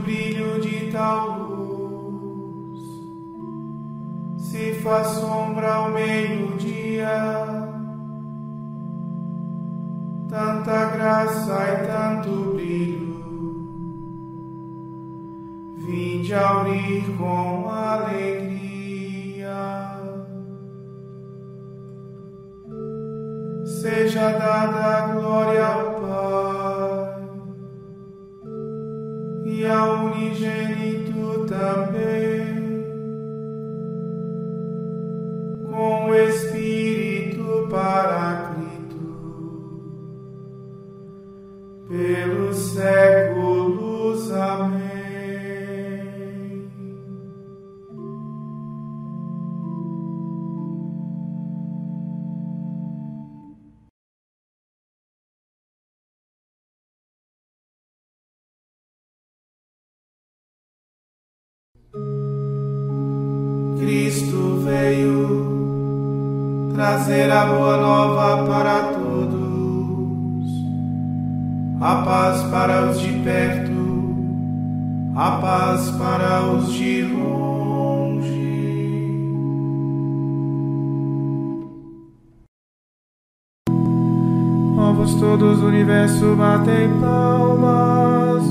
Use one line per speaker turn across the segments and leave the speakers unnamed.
brilho de tal luz, se faz sombra ao meio-dia, tanta graça e tanto brilho, vinde aurir com alegria. Seja dada a glória ao ao unigênito também, com o Espírito Paraclito, pelos séculos. Amém. Trazer a boa nova para todos, a paz para os de perto, a paz para os de longe. Povos todos do universo batem palmas,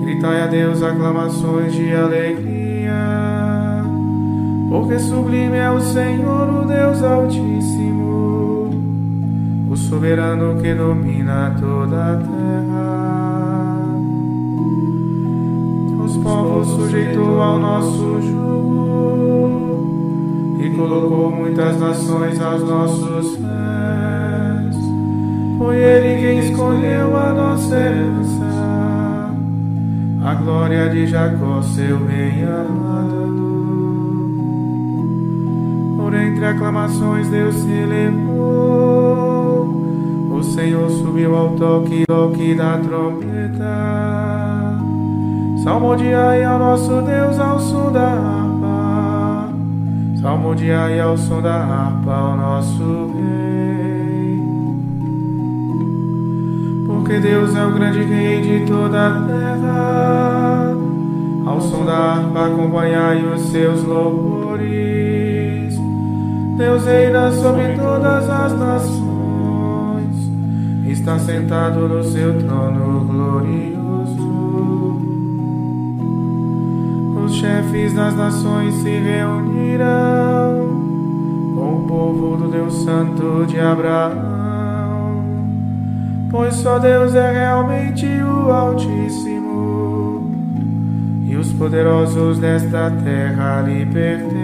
gritai a Deus aclamações de alegria porque sublime é o Senhor, o Deus Altíssimo, o soberano que domina toda a terra. Os povos sujeitou ao nosso jugo e colocou muitas nações aos nossos pés. Foi Ele quem escolheu a nossa herança, a glória de Jacó, seu bem amado entre aclamações Deus se elevou. O Senhor subiu ao toque, toque da trombeta. Salmodiai ao nosso Deus ao som da harpa. Salmodiai ao som da harpa ao nosso Rei. Porque Deus é o grande Rei de toda a terra. Ao som da harpa acompanhai os seus louvores. Deus reina sobre todas as nações, está sentado no seu trono glorioso. Os chefes das nações se reunirão com o povo do Deus Santo de Abraão, pois só Deus é realmente o Altíssimo, e os poderosos desta terra lhe pertencem.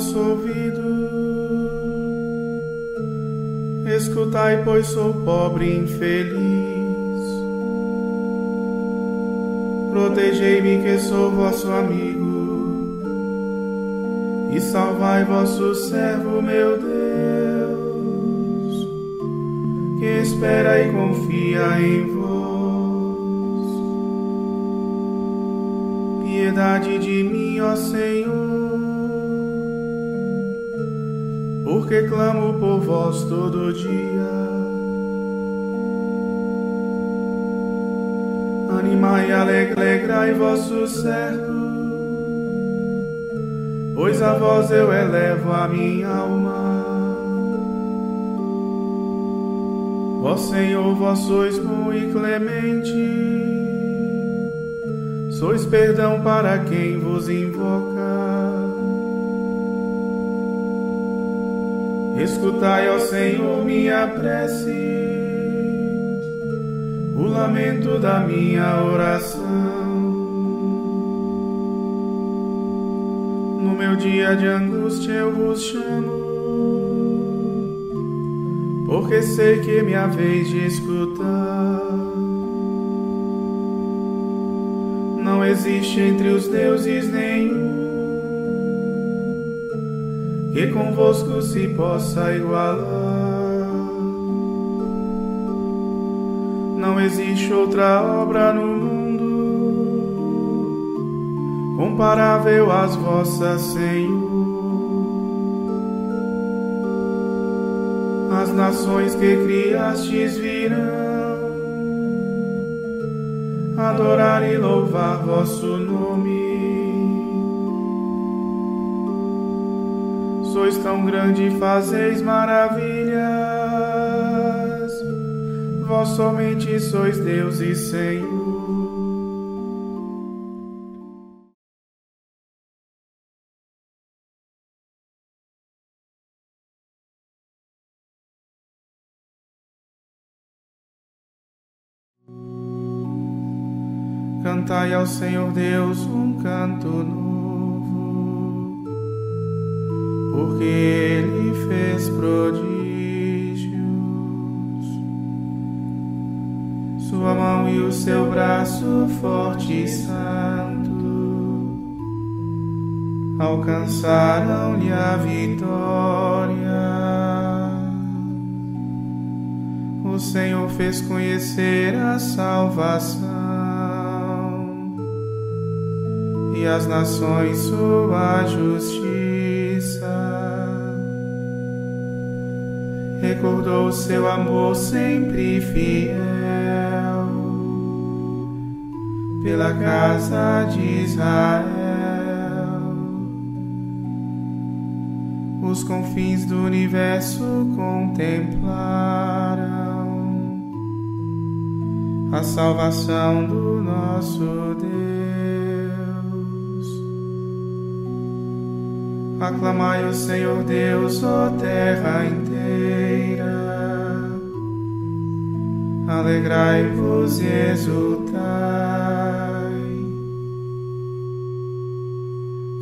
Vosso ouvido. Escutai, pois sou pobre e infeliz. Protegei-me, que sou vosso amigo. E salvai vosso servo, meu Deus, que espera e confia em vós. Piedade de mim, ó Senhor porque clamo por vós todo dia. Animai alegrai vosso servo, pois a vós eu elevo a minha alma. Ó Senhor, vós sois bom e clemente, sois perdão para quem vos invoca. Escutai, ó Senhor, minha prece, o lamento da minha oração. No meu dia de angústia eu vos chamo, porque sei que minha vez de escutar. Não existe entre os deuses nenhum que convosco se possa igualar. Não existe outra obra no mundo comparável às vossas, Senhor. As nações que criastes virão adorar e louvar vosso nome. Sois tão grande e fazeis maravilhas. Vós somente sois Deus e Senhor. Cantai ao Senhor Deus um canto novo porque ele fez prodígios. Sua mão e o seu braço forte e santo alcançaram-lhe a vitória. O Senhor fez conhecer a salvação e as nações sua justiça. Recordou seu amor sempre fiel pela casa de Israel. Os confins do universo contemplaram a salvação do nosso Deus. Aclamai o Senhor Deus, ó terra inteira alegrai-vos e exultai.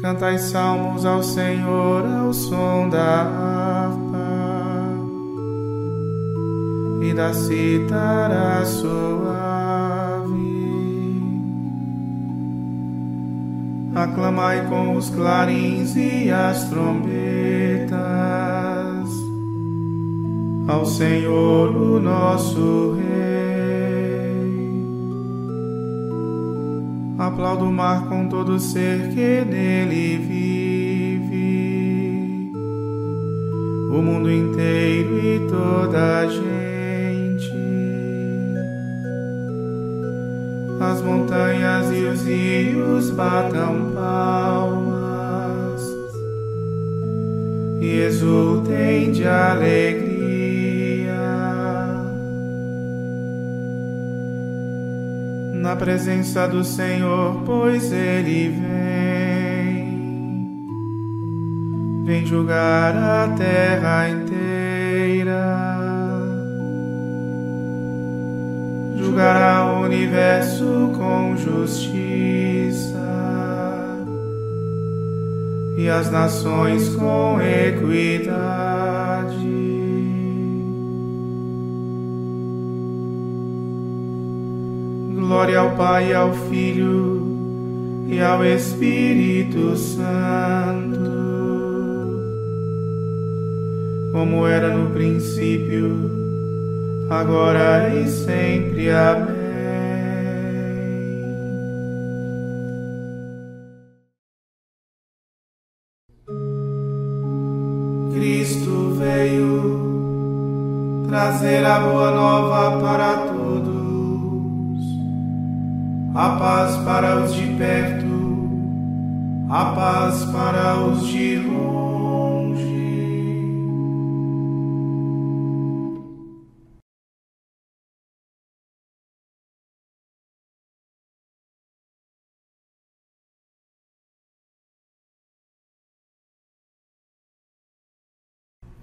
Cantai salmos ao Senhor ao som da harpa e da cítara suave. Aclamai com os clarins e as trombetas ao Senhor, o nosso Rei. Aplaudo o mar com todo ser que nele vive, o mundo inteiro e toda a gente. As montanhas e os rios batam palmas. E exultem de alegria na presença do Senhor, pois Ele vem, vem julgar a terra inteira, julgará o universo com justiça. E as nações com equidade. Glória ao Pai ao Filho e ao Espírito Santo, como era no princípio, agora e sempre. Amém. Cristo veio trazer a boa nova para todos, a paz para os de perto, a paz para os de longe.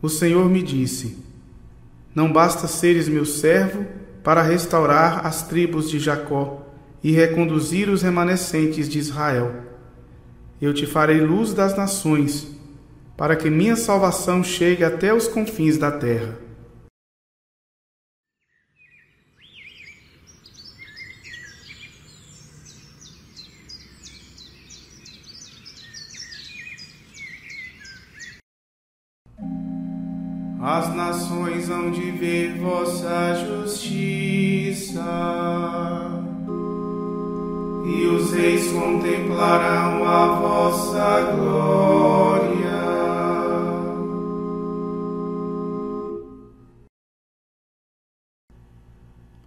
O Senhor me disse: Não basta seres meu servo para restaurar as tribos de Jacó e reconduzir os remanescentes de Israel. Eu te farei luz das nações, para que minha salvação chegue até os confins da terra.
As nações hão de ver vossa justiça, e os reis contemplarão a vossa glória.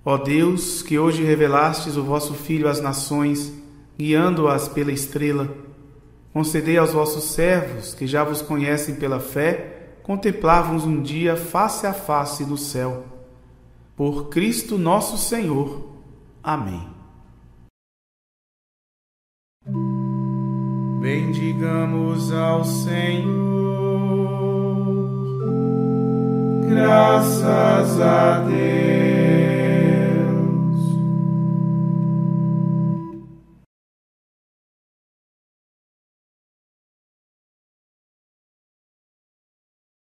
Ó Deus, que hoje revelastes o vosso Filho às nações, guiando-as pela estrela, concedei aos vossos servos, que já vos conhecem pela fé, contemplávamos um dia face a face no céu. Por Cristo nosso Senhor. Amém.
Bendigamos ao Senhor, graças a Deus.